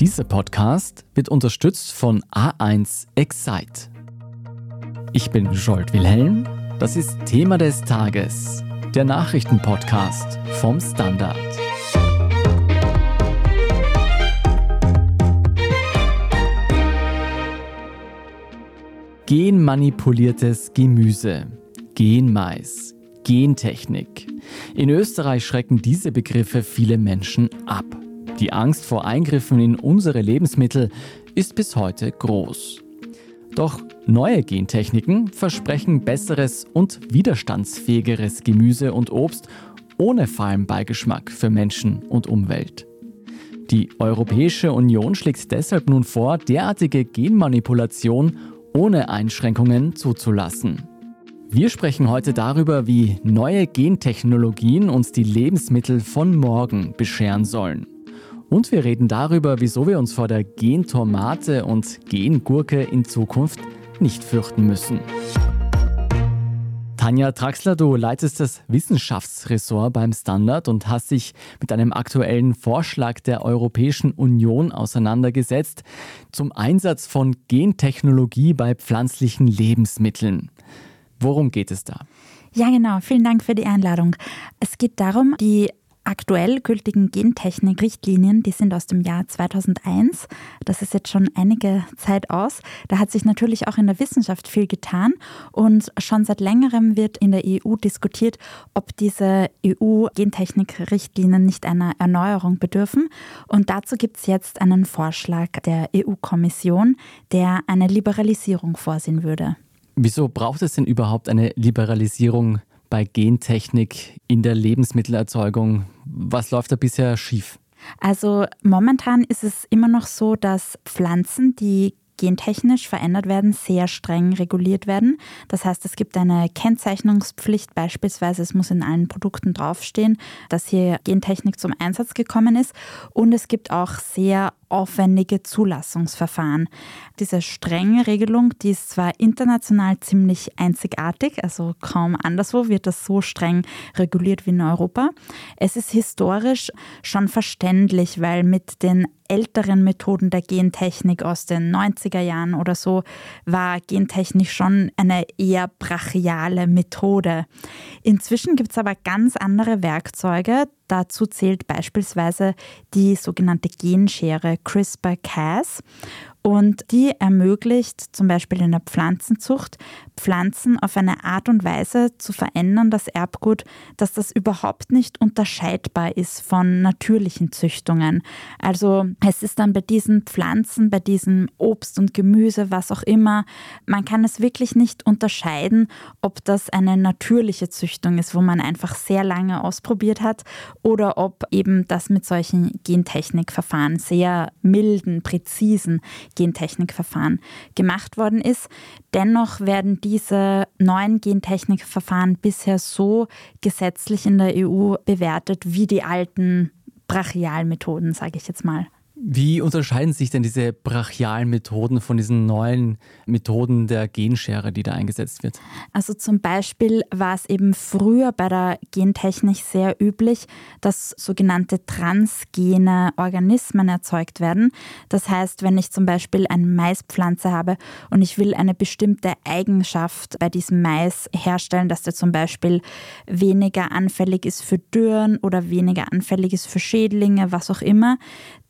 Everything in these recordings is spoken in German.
Dieser Podcast wird unterstützt von A1 Excite. Ich bin Jolt Wilhelm. Das ist Thema des Tages, der Nachrichtenpodcast vom Standard. Genmanipuliertes Gemüse, Genmais, Gentechnik. In Österreich schrecken diese Begriffe viele Menschen ab. Die Angst vor Eingriffen in unsere Lebensmittel ist bis heute groß. Doch neue Gentechniken versprechen besseres und widerstandsfähigeres Gemüse und Obst ohne fahlen Beigeschmack für Menschen und Umwelt. Die Europäische Union schlägt deshalb nun vor, derartige Genmanipulation ohne Einschränkungen zuzulassen. Wir sprechen heute darüber, wie neue Gentechnologien uns die Lebensmittel von morgen bescheren sollen. Und wir reden darüber, wieso wir uns vor der Gentomate und Gengurke in Zukunft nicht fürchten müssen. Tanja Traxler, du leitest das Wissenschaftsressort beim Standard und hast dich mit einem aktuellen Vorschlag der Europäischen Union auseinandergesetzt zum Einsatz von Gentechnologie bei pflanzlichen Lebensmitteln. Worum geht es da? Ja, genau. Vielen Dank für die Einladung. Es geht darum, die aktuell gültigen Gentechnik-Richtlinien, die sind aus dem Jahr 2001. Das ist jetzt schon einige Zeit aus. Da hat sich natürlich auch in der Wissenschaft viel getan und schon seit längerem wird in der EU diskutiert, ob diese EU-Gentechnik-Richtlinien nicht einer Erneuerung bedürfen. Und dazu gibt es jetzt einen Vorschlag der EU-Kommission, der eine Liberalisierung vorsehen würde. Wieso braucht es denn überhaupt eine Liberalisierung bei Gentechnik in der Lebensmittelerzeugung? Was läuft da bisher schief? Also momentan ist es immer noch so, dass Pflanzen, die gentechnisch verändert werden, sehr streng reguliert werden. Das heißt, es gibt eine Kennzeichnungspflicht, beispielsweise es muss in allen Produkten draufstehen, dass hier Gentechnik zum Einsatz gekommen ist. Und es gibt auch sehr aufwendige Zulassungsverfahren. Diese strenge Regelung, die ist zwar international ziemlich einzigartig, also kaum anderswo wird das so streng reguliert wie in Europa. Es ist historisch schon verständlich, weil mit den älteren Methoden der Gentechnik aus den 90er Jahren oder so war Gentechnik schon eine eher brachiale Methode. Inzwischen gibt es aber ganz andere Werkzeuge, Dazu zählt beispielsweise die sogenannte Genschere CRISPR-Cas. Und die ermöglicht zum Beispiel in der Pflanzenzucht, Pflanzen auf eine Art und Weise zu verändern, das Erbgut, dass das überhaupt nicht unterscheidbar ist von natürlichen Züchtungen. Also es ist dann bei diesen Pflanzen, bei diesem Obst und Gemüse, was auch immer, man kann es wirklich nicht unterscheiden, ob das eine natürliche Züchtung ist, wo man einfach sehr lange ausprobiert hat, oder ob eben das mit solchen Gentechnikverfahren, sehr milden, präzisen Gentechnikverfahren gemacht worden ist. Dennoch werden diese neuen Gentechnikverfahren bisher so gesetzlich in der EU bewertet wie die alten Brachialmethoden, sage ich jetzt mal. Wie unterscheiden sich denn diese brachialen Methoden von diesen neuen Methoden der Genschere, die da eingesetzt wird? Also zum Beispiel war es eben früher bei der Gentechnik sehr üblich, dass sogenannte transgene Organismen erzeugt werden. Das heißt, wenn ich zum Beispiel eine Maispflanze habe und ich will eine bestimmte Eigenschaft bei diesem Mais herstellen, dass der zum Beispiel weniger anfällig ist für Dürren oder weniger anfällig ist für Schädlinge, was auch immer,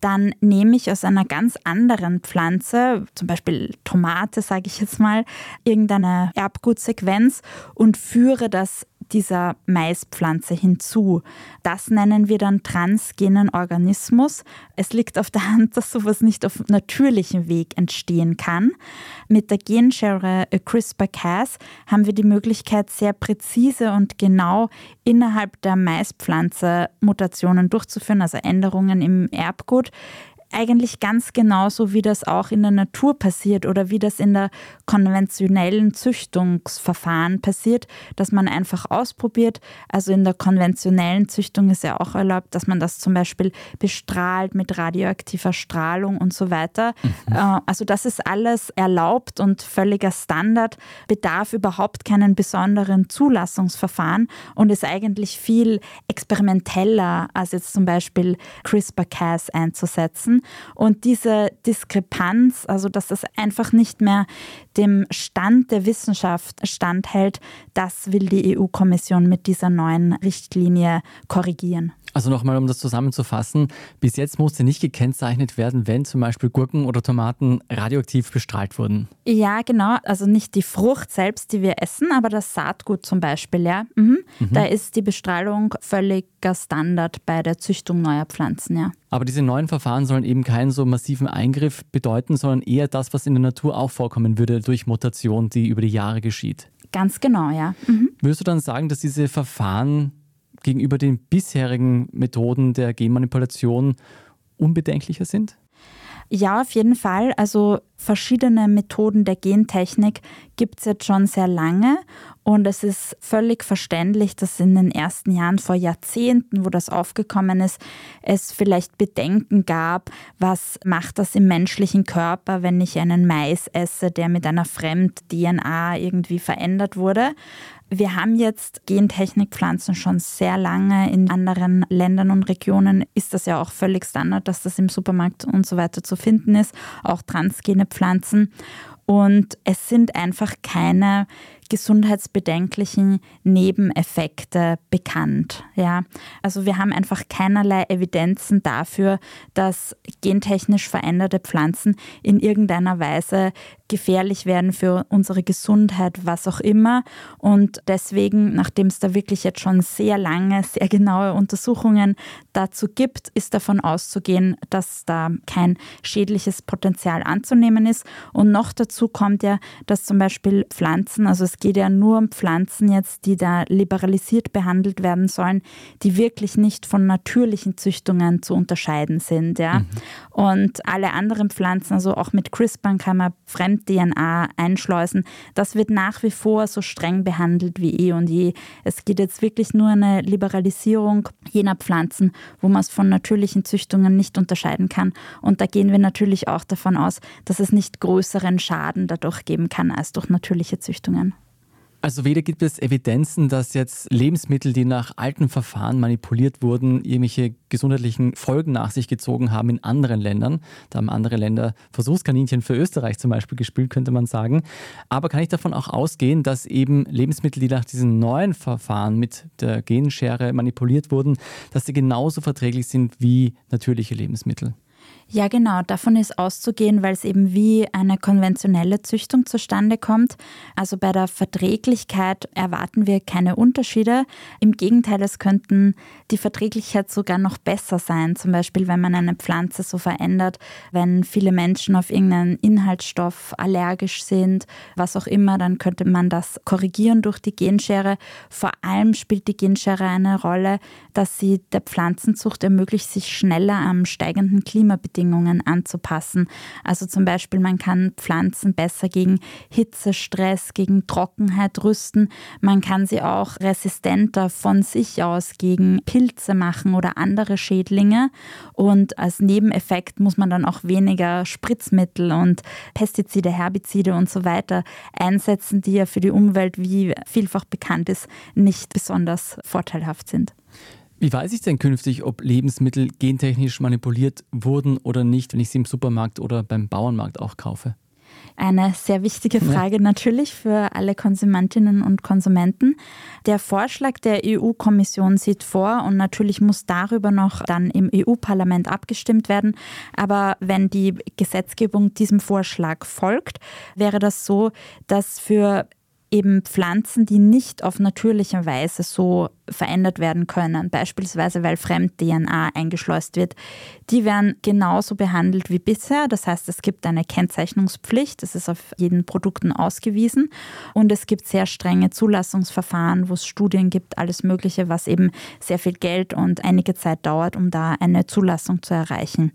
dann nehme ich aus einer ganz anderen Pflanze, zum Beispiel Tomate, sage ich jetzt mal, irgendeine Erbgutsequenz und führe das dieser Maispflanze hinzu. Das nennen wir dann transgenen Organismus. Es liegt auf der Hand, dass sowas nicht auf natürlichem Weg entstehen kann. Mit der Genschere CRISPR-Cas haben wir die Möglichkeit, sehr präzise und genau innerhalb der Maispflanze Mutationen durchzuführen, also Änderungen im Erbgut eigentlich ganz genauso, wie das auch in der Natur passiert oder wie das in der konventionellen Züchtungsverfahren passiert, dass man einfach ausprobiert. Also in der konventionellen Züchtung ist ja auch erlaubt, dass man das zum Beispiel bestrahlt mit radioaktiver Strahlung und so weiter. Mhm. Äh, also das ist alles erlaubt und völliger Standard, bedarf überhaupt keinen besonderen Zulassungsverfahren und ist eigentlich viel experimenteller als jetzt zum Beispiel CRISPR-Cas einzusetzen. Und diese Diskrepanz, also dass das einfach nicht mehr dem Stand der Wissenschaft standhält, das will die EU-Kommission mit dieser neuen Richtlinie korrigieren. Also nochmal, um das zusammenzufassen, bis jetzt musste nicht gekennzeichnet werden, wenn zum Beispiel Gurken oder Tomaten radioaktiv bestrahlt wurden. Ja, genau. Also nicht die Frucht selbst, die wir essen, aber das Saatgut zum Beispiel, ja. Mhm. Mhm. Da ist die Bestrahlung völliger Standard bei der Züchtung neuer Pflanzen, ja. Aber diese neuen Verfahren sollen eben keinen so massiven Eingriff bedeuten, sondern eher das, was in der Natur auch vorkommen würde durch Mutation, die über die Jahre geschieht. Ganz genau, ja. Mhm. Würdest du dann sagen, dass diese Verfahren gegenüber den bisherigen Methoden der Genmanipulation unbedenklicher sind? Ja, auf jeden Fall. Also verschiedene Methoden der Gentechnik gibt es jetzt schon sehr lange und es ist völlig verständlich, dass in den ersten Jahren vor Jahrzehnten, wo das aufgekommen ist, es vielleicht Bedenken gab, was macht das im menschlichen Körper, wenn ich einen Mais esse, der mit einer Fremd-DNA irgendwie verändert wurde. Wir haben jetzt Gentechnikpflanzen schon sehr lange. In anderen Ländern und Regionen ist das ja auch völlig Standard, dass das im Supermarkt und so weiter zu finden ist. Auch transgene Pflanzen. Und es sind einfach keine gesundheitsbedenklichen Nebeneffekte bekannt. Ja? Also wir haben einfach keinerlei Evidenzen dafür, dass gentechnisch veränderte Pflanzen in irgendeiner Weise gefährlich werden für unsere Gesundheit, was auch immer. Und deswegen, nachdem es da wirklich jetzt schon sehr lange, sehr genaue Untersuchungen dazu gibt, ist davon auszugehen, dass da kein schädliches Potenzial anzunehmen ist. Und noch dazu kommt ja, dass zum Beispiel Pflanzen, also es geht ja nur um Pflanzen jetzt, die da liberalisiert behandelt werden sollen, die wirklich nicht von natürlichen Züchtungen zu unterscheiden sind. Ja? Mhm. Und alle anderen Pflanzen, also auch mit CRISPR kann man Fremd-DNA einschleusen. Das wird nach wie vor so streng behandelt wie eh und je. Es geht jetzt wirklich nur eine Liberalisierung jener Pflanzen, wo man es von natürlichen Züchtungen nicht unterscheiden kann. Und da gehen wir natürlich auch davon aus, dass es nicht größeren Schaden dadurch geben kann als durch natürliche Züchtungen. Also weder gibt es Evidenzen, dass jetzt Lebensmittel, die nach alten Verfahren manipuliert wurden, irgendwelche gesundheitlichen Folgen nach sich gezogen haben in anderen Ländern. Da haben andere Länder Versuchskaninchen für Österreich zum Beispiel gespielt, könnte man sagen. Aber kann ich davon auch ausgehen, dass eben Lebensmittel, die nach diesen neuen Verfahren mit der Genschere manipuliert wurden, dass sie genauso verträglich sind wie natürliche Lebensmittel? Ja, genau. Davon ist auszugehen, weil es eben wie eine konventionelle Züchtung zustande kommt. Also bei der Verträglichkeit erwarten wir keine Unterschiede. Im Gegenteil, es könnten die Verträglichkeit sogar noch besser sein. Zum Beispiel, wenn man eine Pflanze so verändert, wenn viele Menschen auf irgendeinen Inhaltsstoff allergisch sind, was auch immer, dann könnte man das korrigieren durch die Genschere. Vor allem spielt die Genschere eine Rolle, dass sie der Pflanzenzucht ermöglicht, sich schneller am steigenden Klimabedingungen Bedingungen anzupassen. Also zum Beispiel, man kann Pflanzen besser gegen Hitzestress, gegen Trockenheit rüsten. Man kann sie auch resistenter von sich aus gegen Pilze machen oder andere Schädlinge. Und als Nebeneffekt muss man dann auch weniger Spritzmittel und Pestizide, Herbizide und so weiter einsetzen, die ja für die Umwelt, wie vielfach bekannt ist, nicht besonders vorteilhaft sind. Wie weiß ich denn künftig, ob Lebensmittel gentechnisch manipuliert wurden oder nicht, wenn ich sie im Supermarkt oder beim Bauernmarkt auch kaufe? Eine sehr wichtige Frage ja. natürlich für alle Konsumentinnen und Konsumenten. Der Vorschlag der EU-Kommission sieht vor und natürlich muss darüber noch dann im EU-Parlament abgestimmt werden. Aber wenn die Gesetzgebung diesem Vorschlag folgt, wäre das so, dass für eben Pflanzen, die nicht auf natürliche Weise so verändert werden können, beispielsweise weil Fremd-DNA eingeschleust wird, die werden genauso behandelt wie bisher. Das heißt, es gibt eine Kennzeichnungspflicht, das ist auf jeden Produkten ausgewiesen. Und es gibt sehr strenge Zulassungsverfahren, wo es Studien gibt, alles Mögliche, was eben sehr viel Geld und einige Zeit dauert, um da eine Zulassung zu erreichen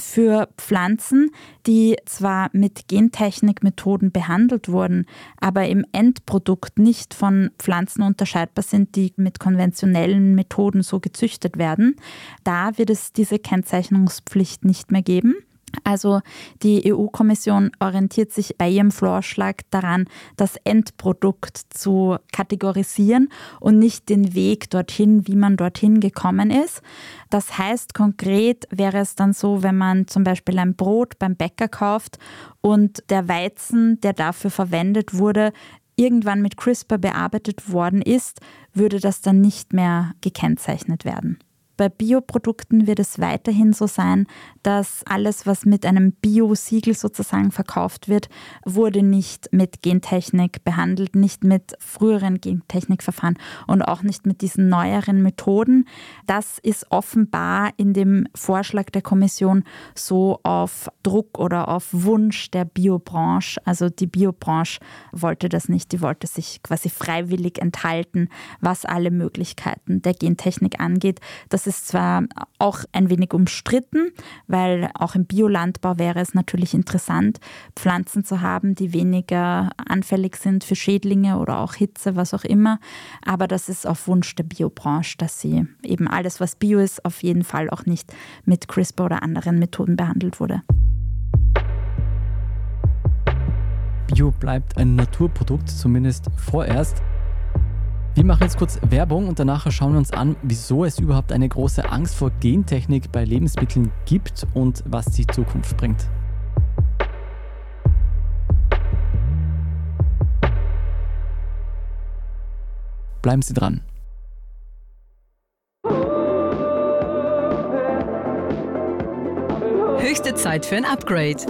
für Pflanzen, die zwar mit Gentechnikmethoden behandelt wurden, aber im Endprodukt nicht von Pflanzen unterscheidbar sind, die mit konventionellen Methoden so gezüchtet werden. Da wird es diese Kennzeichnungspflicht nicht mehr geben. Also die EU-Kommission orientiert sich bei ihrem Vorschlag daran, das Endprodukt zu kategorisieren und nicht den Weg dorthin, wie man dorthin gekommen ist. Das heißt, konkret wäre es dann so, wenn man zum Beispiel ein Brot beim Bäcker kauft und der Weizen, der dafür verwendet wurde, irgendwann mit CRISPR bearbeitet worden ist, würde das dann nicht mehr gekennzeichnet werden. Bei Bioprodukten wird es weiterhin so sein, dass alles, was mit einem Bio-Siegel sozusagen verkauft wird, wurde nicht mit Gentechnik behandelt, nicht mit früheren Gentechnikverfahren und auch nicht mit diesen neueren Methoden. Das ist offenbar in dem Vorschlag der Kommission so auf Druck oder auf Wunsch der Biobranche. Also die Biobranche wollte das nicht, die wollte sich quasi freiwillig enthalten, was alle Möglichkeiten der Gentechnik angeht. Das ist zwar auch ein wenig umstritten, weil auch im Biolandbau wäre es natürlich interessant, Pflanzen zu haben, die weniger anfällig sind für Schädlinge oder auch Hitze, was auch immer. Aber das ist auf Wunsch der Biobranche, dass sie eben alles, was Bio ist, auf jeden Fall auch nicht mit CRISPR oder anderen Methoden behandelt wurde. Bio bleibt ein Naturprodukt, zumindest vorerst. Wir machen jetzt kurz Werbung und danach schauen wir uns an, wieso es überhaupt eine große Angst vor Gentechnik bei Lebensmitteln gibt und was die Zukunft bringt. Bleiben Sie dran. Höchste Zeit für ein Upgrade.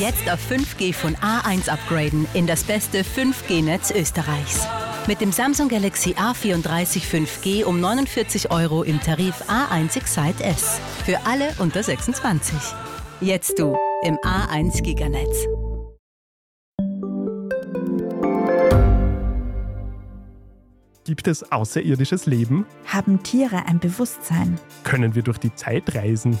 Jetzt auf 5G von A1 upgraden in das beste 5G-Netz Österreichs. Mit dem Samsung Galaxy A34 5G um 49 Euro im Tarif A1 Excite S. Für alle unter 26. Jetzt du im A1 Giganetz. Gibt es außerirdisches Leben? Haben Tiere ein Bewusstsein? Können wir durch die Zeit reisen?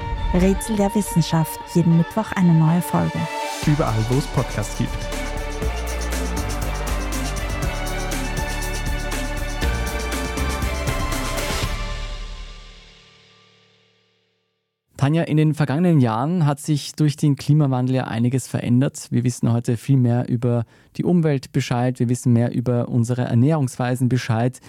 Rätsel der Wissenschaft. Jeden Mittwoch eine neue Folge. Überall, wo es Podcasts gibt. Tanja, in den vergangenen Jahren hat sich durch den Klimawandel ja einiges verändert. Wir wissen heute viel mehr über die Umwelt Bescheid, wir wissen mehr über unsere Ernährungsweisen Bescheid.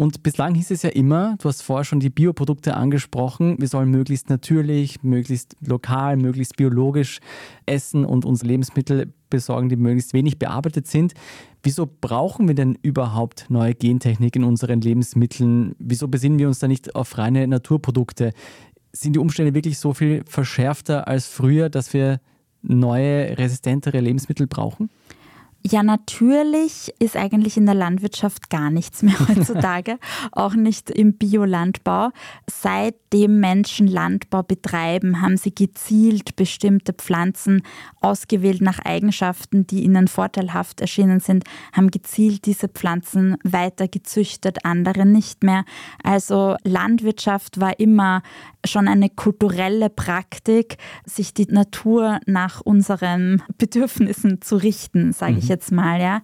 Und bislang hieß es ja immer, du hast vorher schon die Bioprodukte angesprochen, wir sollen möglichst natürlich, möglichst lokal, möglichst biologisch essen und uns Lebensmittel besorgen, die möglichst wenig bearbeitet sind. Wieso brauchen wir denn überhaupt neue Gentechnik in unseren Lebensmitteln? Wieso besinnen wir uns da nicht auf reine Naturprodukte? Sind die Umstände wirklich so viel verschärfter als früher, dass wir neue, resistentere Lebensmittel brauchen? Ja, natürlich ist eigentlich in der Landwirtschaft gar nichts mehr heutzutage, auch nicht im Biolandbau. Seitdem Menschen Landbau betreiben, haben sie gezielt bestimmte Pflanzen ausgewählt nach Eigenschaften, die ihnen vorteilhaft erschienen sind, haben gezielt diese Pflanzen weiter gezüchtet, andere nicht mehr. Also Landwirtschaft war immer schon eine kulturelle Praktik, sich die Natur nach unseren Bedürfnissen zu richten, sage ich jetzt mal, ja.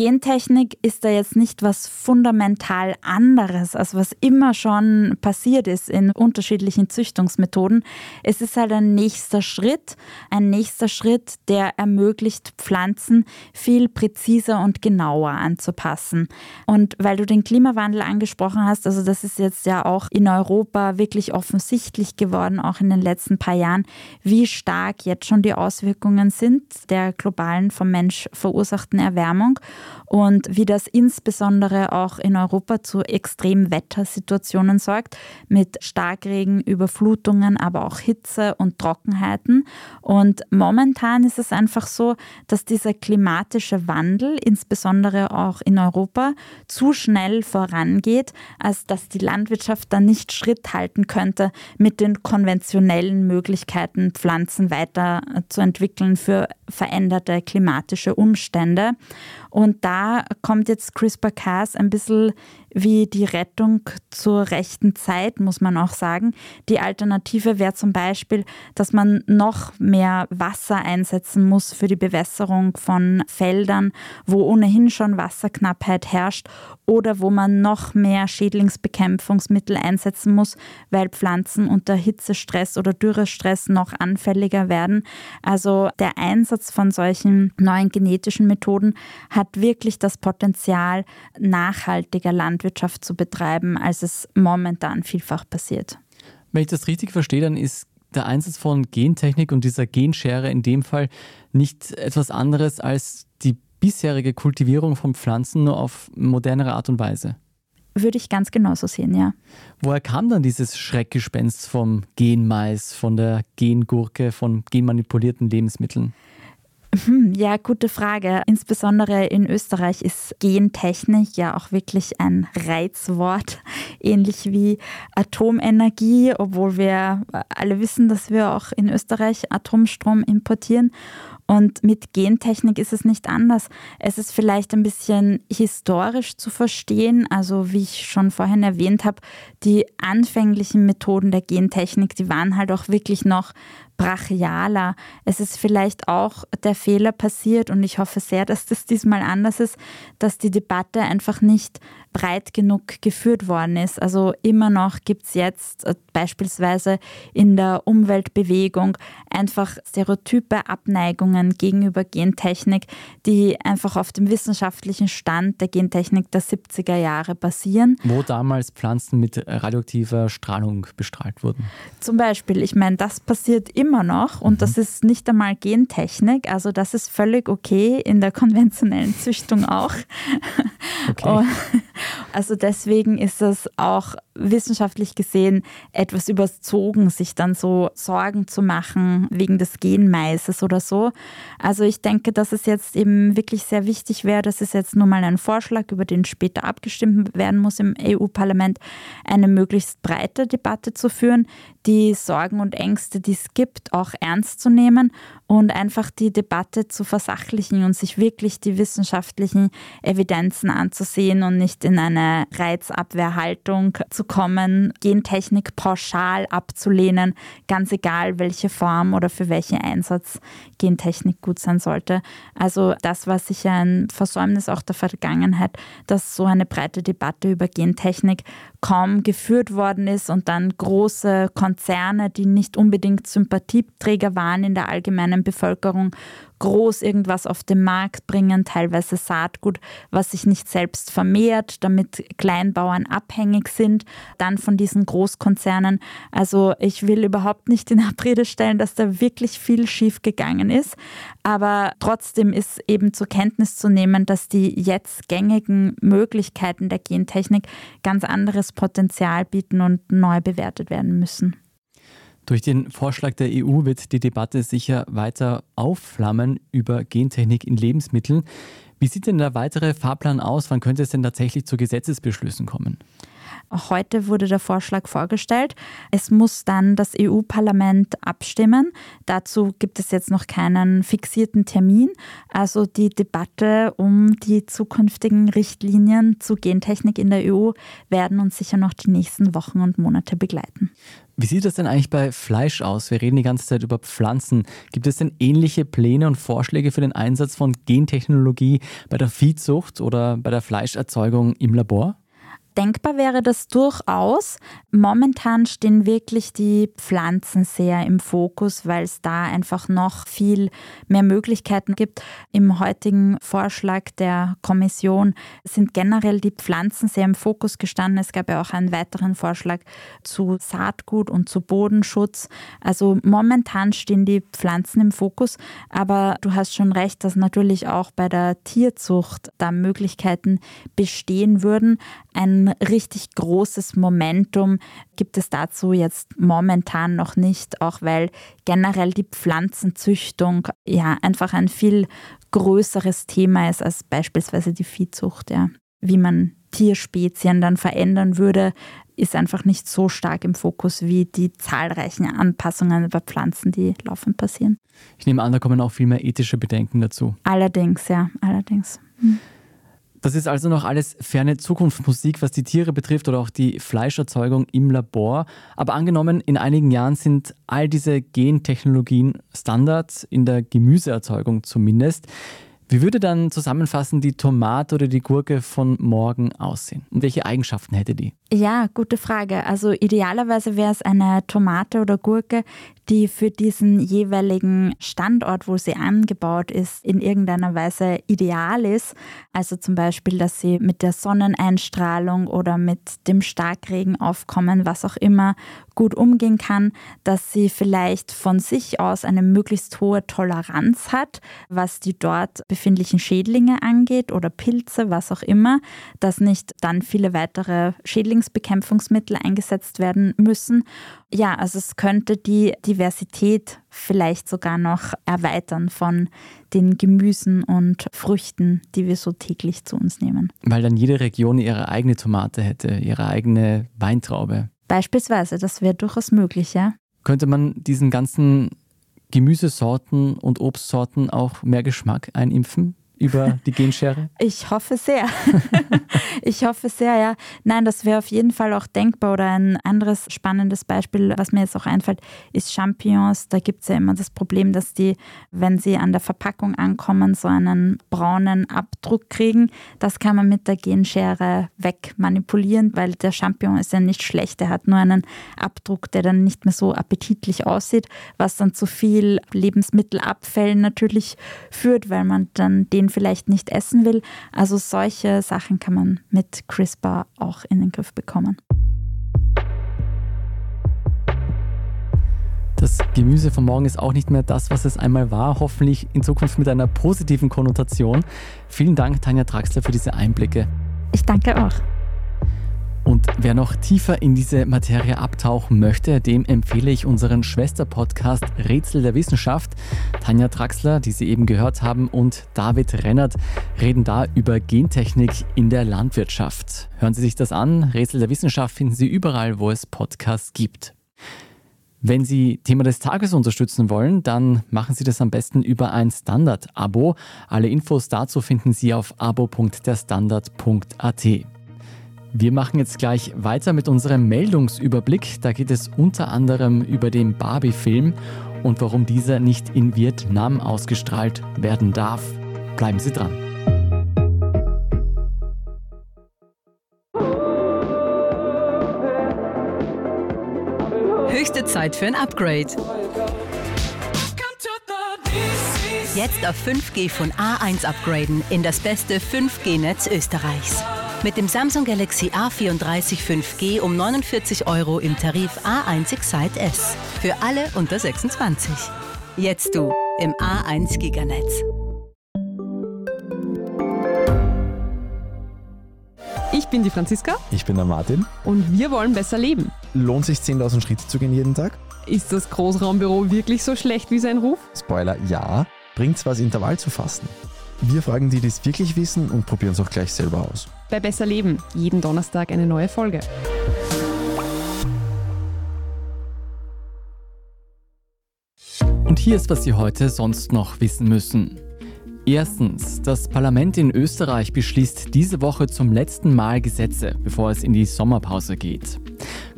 Gentechnik ist da jetzt nicht was fundamental anderes, als was immer schon passiert ist in unterschiedlichen Züchtungsmethoden. Es ist halt ein nächster Schritt, ein nächster Schritt, der ermöglicht, Pflanzen viel präziser und genauer anzupassen. Und weil du den Klimawandel angesprochen hast, also das ist jetzt ja auch in Europa wirklich offensichtlich geworden, auch in den letzten paar Jahren, wie stark jetzt schon die Auswirkungen sind der globalen vom Mensch verursachten Erwärmung und wie das insbesondere auch in Europa zu extremen Wettersituationen sorgt, mit Starkregen, Überflutungen, aber auch Hitze und Trockenheiten. Und momentan ist es einfach so, dass dieser klimatische Wandel, insbesondere auch in Europa, zu schnell vorangeht, als dass die Landwirtschaft dann nicht Schritt halten könnte mit den konventionellen Möglichkeiten, Pflanzen weiterzuentwickeln für veränderte klimatische Umstände. Und da kommt jetzt CRISPR-Cas ein bisschen wie die Rettung zur rechten Zeit, muss man auch sagen. Die Alternative wäre zum Beispiel, dass man noch mehr Wasser einsetzen muss für die Bewässerung von Feldern, wo ohnehin schon Wasserknappheit herrscht oder wo man noch mehr Schädlingsbekämpfungsmittel einsetzen muss, weil Pflanzen unter Hitzestress oder Dürrestress noch anfälliger werden. Also der Einsatz von solchen neuen genetischen Methoden hat wirklich das Potenzial, nachhaltiger Landwirtschaft zu betreiben, als es momentan vielfach passiert. Wenn ich das richtig verstehe, dann ist der Einsatz von Gentechnik und dieser Genschere in dem Fall nicht etwas anderes als die bisherige Kultivierung von Pflanzen nur auf modernere Art und Weise. Würde ich ganz genauso sehen, ja. Woher kam dann dieses Schreckgespenst vom Genmais, von der Gengurke, von genmanipulierten Lebensmitteln? Hm, ja, gute Frage. Insbesondere in Österreich ist Gentechnik ja auch wirklich ein Reizwort, ähnlich wie Atomenergie, obwohl wir alle wissen, dass wir auch in Österreich Atomstrom importieren. Und mit Gentechnik ist es nicht anders. Es ist vielleicht ein bisschen historisch zu verstehen. Also wie ich schon vorhin erwähnt habe, die anfänglichen Methoden der Gentechnik, die waren halt auch wirklich noch brachialer. Es ist vielleicht auch der Fehler passiert und ich hoffe sehr, dass das diesmal anders ist, dass die Debatte einfach nicht breit genug geführt worden ist. Also immer noch gibt es jetzt äh, beispielsweise in der Umweltbewegung einfach stereotype Abneigungen gegenüber Gentechnik, die einfach auf dem wissenschaftlichen Stand der Gentechnik der 70er Jahre basieren. Wo damals Pflanzen mit radioaktiver Strahlung bestrahlt wurden. Zum Beispiel, ich meine, das passiert immer noch und mhm. das ist nicht einmal Gentechnik, also das ist völlig okay in der konventionellen Züchtung auch. Okay. Also deswegen ist es auch wissenschaftlich gesehen etwas überzogen, sich dann so Sorgen zu machen wegen des Genmaises oder so. Also ich denke, dass es jetzt eben wirklich sehr wichtig wäre, das ist jetzt nur mal ein Vorschlag, über den später abgestimmt werden muss im EU-Parlament, eine möglichst breite Debatte zu führen, die Sorgen und Ängste, die es gibt, auch ernst zu nehmen und einfach die Debatte zu versachlichen und sich wirklich die wissenschaftlichen Evidenzen anzusehen und nicht in eine Reizabwehrhaltung zu kommen, Gentechnik pauschal abzulehnen, ganz egal welche Form oder für welchen Einsatz Gentechnik gut sein sollte. Also das war sicher ein Versäumnis auch der Vergangenheit, dass so eine breite Debatte über Gentechnik kaum geführt worden ist und dann große Konzerne, die nicht unbedingt Sympathieträger waren in der allgemeinen Bevölkerung, groß irgendwas auf den Markt bringen, teilweise Saatgut, was sich nicht selbst vermehrt, damit Kleinbauern abhängig sind, dann von diesen Großkonzernen. Also ich will überhaupt nicht in Abrede stellen, dass da wirklich viel schief gegangen ist, aber trotzdem ist eben zur Kenntnis zu nehmen, dass die jetzt gängigen Möglichkeiten der Gentechnik ganz anderes Potenzial bieten und neu bewertet werden müssen. Durch den Vorschlag der EU wird die Debatte sicher weiter aufflammen über Gentechnik in Lebensmitteln. Wie sieht denn der weitere Fahrplan aus? Wann könnte es denn tatsächlich zu Gesetzesbeschlüssen kommen? Heute wurde der Vorschlag vorgestellt. Es muss dann das EU-Parlament abstimmen. Dazu gibt es jetzt noch keinen fixierten Termin. Also die Debatte um die zukünftigen Richtlinien zu Gentechnik in der EU werden uns sicher noch die nächsten Wochen und Monate begleiten. Wie sieht das denn eigentlich bei Fleisch aus? Wir reden die ganze Zeit über Pflanzen. Gibt es denn ähnliche Pläne und Vorschläge für den Einsatz von Gentechnologie bei der Viehzucht oder bei der Fleischerzeugung im Labor? Denkbar wäre das durchaus. Momentan stehen wirklich die Pflanzen sehr im Fokus, weil es da einfach noch viel mehr Möglichkeiten gibt. Im heutigen Vorschlag der Kommission sind generell die Pflanzen sehr im Fokus gestanden. Es gab ja auch einen weiteren Vorschlag zu Saatgut und zu Bodenschutz. Also momentan stehen die Pflanzen im Fokus, aber du hast schon recht, dass natürlich auch bei der Tierzucht da Möglichkeiten bestehen würden. Ein richtig großes Momentum gibt es dazu jetzt momentan noch nicht, auch weil generell die Pflanzenzüchtung ja einfach ein viel größeres Thema ist als beispielsweise die Viehzucht, ja. Wie man Tierspezien dann verändern würde, ist einfach nicht so stark im Fokus wie die zahlreichen Anpassungen bei Pflanzen, die laufend passieren. Ich nehme an, da kommen auch viel mehr ethische Bedenken dazu. Allerdings, ja, allerdings. Hm. Das ist also noch alles ferne Zukunftsmusik, was die Tiere betrifft oder auch die Fleischerzeugung im Labor. Aber angenommen, in einigen Jahren sind all diese Gentechnologien Standard, in der Gemüseerzeugung zumindest. Wie würde dann zusammenfassend die Tomate oder die Gurke von morgen aussehen? Und welche Eigenschaften hätte die? Ja, gute Frage. Also idealerweise wäre es eine Tomate oder Gurke, die für diesen jeweiligen Standort, wo sie angebaut ist, in irgendeiner Weise ideal ist. Also zum Beispiel, dass sie mit der Sonneneinstrahlung oder mit dem Starkregenaufkommen, was auch immer, gut umgehen kann, dass sie vielleicht von sich aus eine möglichst hohe Toleranz hat, was die dort befindlichen Schädlinge angeht oder Pilze, was auch immer, dass nicht dann viele weitere Schädlingsbekämpfungsmittel eingesetzt werden müssen ja, also es könnte die Diversität vielleicht sogar noch erweitern von den Gemüsen und Früchten, die wir so täglich zu uns nehmen. Weil dann jede Region ihre eigene Tomate hätte, ihre eigene Weintraube. Beispielsweise, das wäre durchaus möglich, ja. Könnte man diesen ganzen Gemüsesorten und Obstsorten auch mehr Geschmack einimpfen? Über die Genschere? Ich hoffe sehr. ich hoffe sehr, ja. Nein, das wäre auf jeden Fall auch denkbar. Oder ein anderes spannendes Beispiel, was mir jetzt auch einfällt, ist Champignons. Da gibt es ja immer das Problem, dass die, wenn sie an der Verpackung ankommen, so einen braunen Abdruck kriegen. Das kann man mit der Genschere wegmanipulieren, weil der Champignon ist ja nicht schlecht. Er hat nur einen Abdruck, der dann nicht mehr so appetitlich aussieht, was dann zu viel Lebensmittelabfällen natürlich führt, weil man dann den vielleicht nicht essen will. Also solche Sachen kann man mit CRISPR auch in den Griff bekommen. Das Gemüse von morgen ist auch nicht mehr das, was es einmal war, hoffentlich in Zukunft mit einer positiven Konnotation. Vielen Dank, Tanja Traxler, für diese Einblicke. Ich danke auch. Und wer noch tiefer in diese Materie abtauchen möchte, dem empfehle ich unseren Schwester-Podcast Rätsel der Wissenschaft. Tanja Traxler, die Sie eben gehört haben, und David Rennert reden da über Gentechnik in der Landwirtschaft. Hören Sie sich das an. Rätsel der Wissenschaft finden Sie überall, wo es Podcasts gibt. Wenn Sie Thema des Tages unterstützen wollen, dann machen Sie das am besten über ein Standard-Abo. Alle Infos dazu finden Sie auf abo.derstandard.at. Wir machen jetzt gleich weiter mit unserem Meldungsüberblick. Da geht es unter anderem über den Barbie-Film und warum dieser nicht in Vietnam ausgestrahlt werden darf. Bleiben Sie dran. Höchste Zeit für ein Upgrade. Jetzt auf 5G von A1 upgraden in das beste 5G-Netz Österreichs. Mit dem Samsung Galaxy A34 5G um 49 Euro im Tarif A1 Excite S. Für alle unter 26. Jetzt du im A1 Giganetz. Ich bin die Franziska. Ich bin der Martin. Und wir wollen besser leben. Lohnt sich 10.000 Schritte zu gehen jeden Tag? Ist das Großraumbüro wirklich so schlecht wie sein Ruf? Spoiler, ja. Bringt's was, Intervall zu fassen? Wir fragen die, die es wirklich wissen und probieren es auch gleich selber aus bei Besser Leben. Jeden Donnerstag eine neue Folge. Und hier ist, was Sie heute sonst noch wissen müssen. Erstens, das Parlament in Österreich beschließt diese Woche zum letzten Mal Gesetze, bevor es in die Sommerpause geht.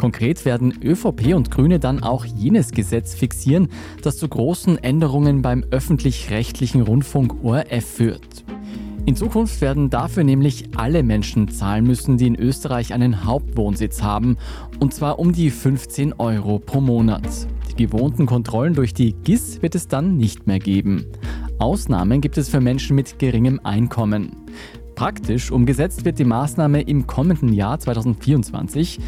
Konkret werden ÖVP und Grüne dann auch jenes Gesetz fixieren, das zu großen Änderungen beim öffentlich-rechtlichen Rundfunk ORF führt. In Zukunft werden dafür nämlich alle Menschen zahlen müssen, die in Österreich einen Hauptwohnsitz haben, und zwar um die 15 Euro pro Monat. Die gewohnten Kontrollen durch die GIS wird es dann nicht mehr geben. Ausnahmen gibt es für Menschen mit geringem Einkommen. Praktisch umgesetzt wird die Maßnahme im kommenden Jahr 2024.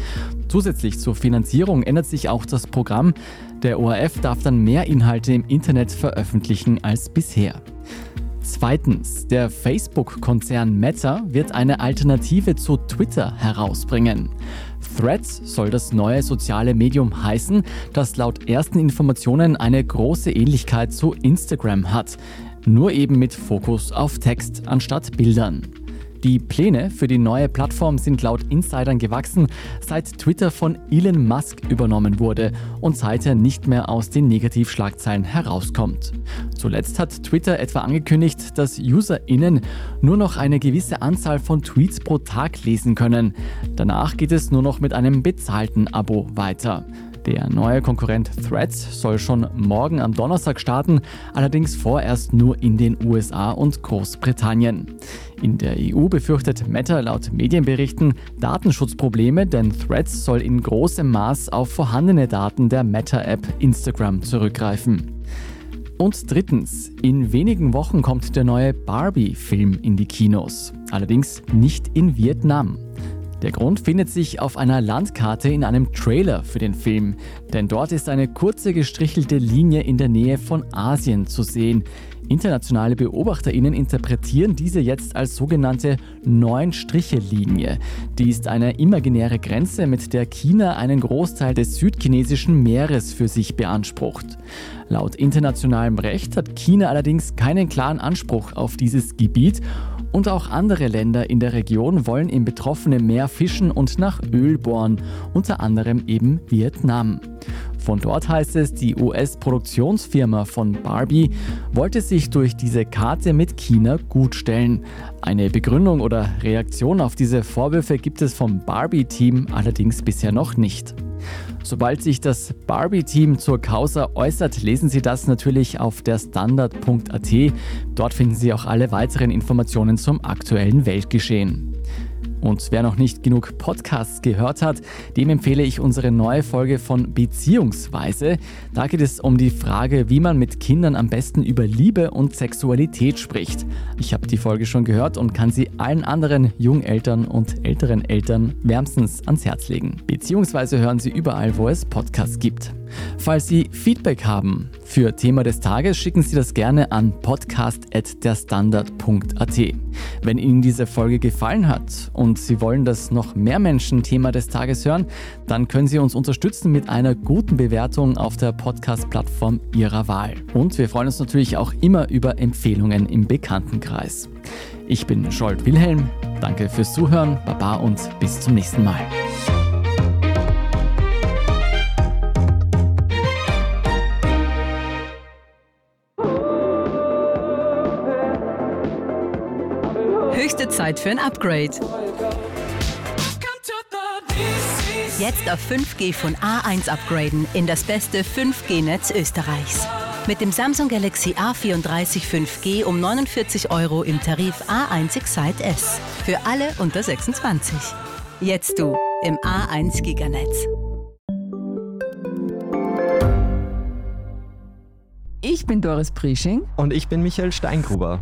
Zusätzlich zur Finanzierung ändert sich auch das Programm. Der ORF darf dann mehr Inhalte im Internet veröffentlichen als bisher. Zweitens, der Facebook-Konzern Meta wird eine Alternative zu Twitter herausbringen. Threads soll das neue soziale Medium heißen, das laut ersten Informationen eine große Ähnlichkeit zu Instagram hat, nur eben mit Fokus auf Text anstatt Bildern. Die Pläne für die neue Plattform sind laut Insidern gewachsen, seit Twitter von Elon Musk übernommen wurde und seither nicht mehr aus den Negativschlagzeilen herauskommt. Zuletzt hat Twitter etwa angekündigt, dass UserInnen nur noch eine gewisse Anzahl von Tweets pro Tag lesen können. Danach geht es nur noch mit einem bezahlten Abo weiter. Der neue Konkurrent Threads soll schon morgen am Donnerstag starten, allerdings vorerst nur in den USA und Großbritannien. In der EU befürchtet Meta laut Medienberichten Datenschutzprobleme, denn Threads soll in großem Maß auf vorhandene Daten der Meta-App Instagram zurückgreifen. Und drittens, in wenigen Wochen kommt der neue Barbie-Film in die Kinos. Allerdings nicht in Vietnam. Der Grund findet sich auf einer Landkarte in einem Trailer für den Film, denn dort ist eine kurze gestrichelte Linie in der Nähe von Asien zu sehen. Internationale BeobachterInnen interpretieren diese jetzt als sogenannte Neun-Striche-Linie. Die ist eine imaginäre Grenze, mit der China einen Großteil des südchinesischen Meeres für sich beansprucht. Laut internationalem Recht hat China allerdings keinen klaren Anspruch auf dieses Gebiet und auch andere Länder in der Region wollen im betroffenen Meer fischen und nach Öl bohren, unter anderem eben Vietnam. Von dort heißt es, die US-Produktionsfirma von Barbie wollte sich durch diese Karte mit China gutstellen. Eine Begründung oder Reaktion auf diese Vorwürfe gibt es vom Barbie-Team allerdings bisher noch nicht. Sobald sich das Barbie-Team zur Causa äußert, lesen Sie das natürlich auf der Standard.at. Dort finden Sie auch alle weiteren Informationen zum aktuellen Weltgeschehen. Und wer noch nicht genug Podcasts gehört hat, dem empfehle ich unsere neue Folge von Beziehungsweise. Da geht es um die Frage, wie man mit Kindern am besten über Liebe und Sexualität spricht. Ich habe die Folge schon gehört und kann sie allen anderen Jungeltern und älteren Eltern wärmstens ans Herz legen. Beziehungsweise hören Sie überall, wo es Podcasts gibt. Falls Sie Feedback haben für Thema des Tages, schicken Sie das gerne an podcast.derstandard.at. Wenn Ihnen diese Folge gefallen hat und Sie wollen, dass noch mehr Menschen Thema des Tages hören, dann können Sie uns unterstützen mit einer guten Bewertung auf der Podcast-Plattform Ihrer Wahl. Und wir freuen uns natürlich auch immer über Empfehlungen im Bekanntenkreis. Ich bin Scholt Wilhelm. Danke fürs Zuhören, Baba und bis zum nächsten Mal. Zeit für ein Upgrade. Jetzt auf 5G von A1 upgraden in das beste 5G-Netz Österreichs. Mit dem Samsung Galaxy A34 5G um 49 Euro im Tarif A1 Excite S. Für alle unter 26. Jetzt du im A1 Giganetz. Ich bin Doris Prisching Und ich bin Michael Steingruber.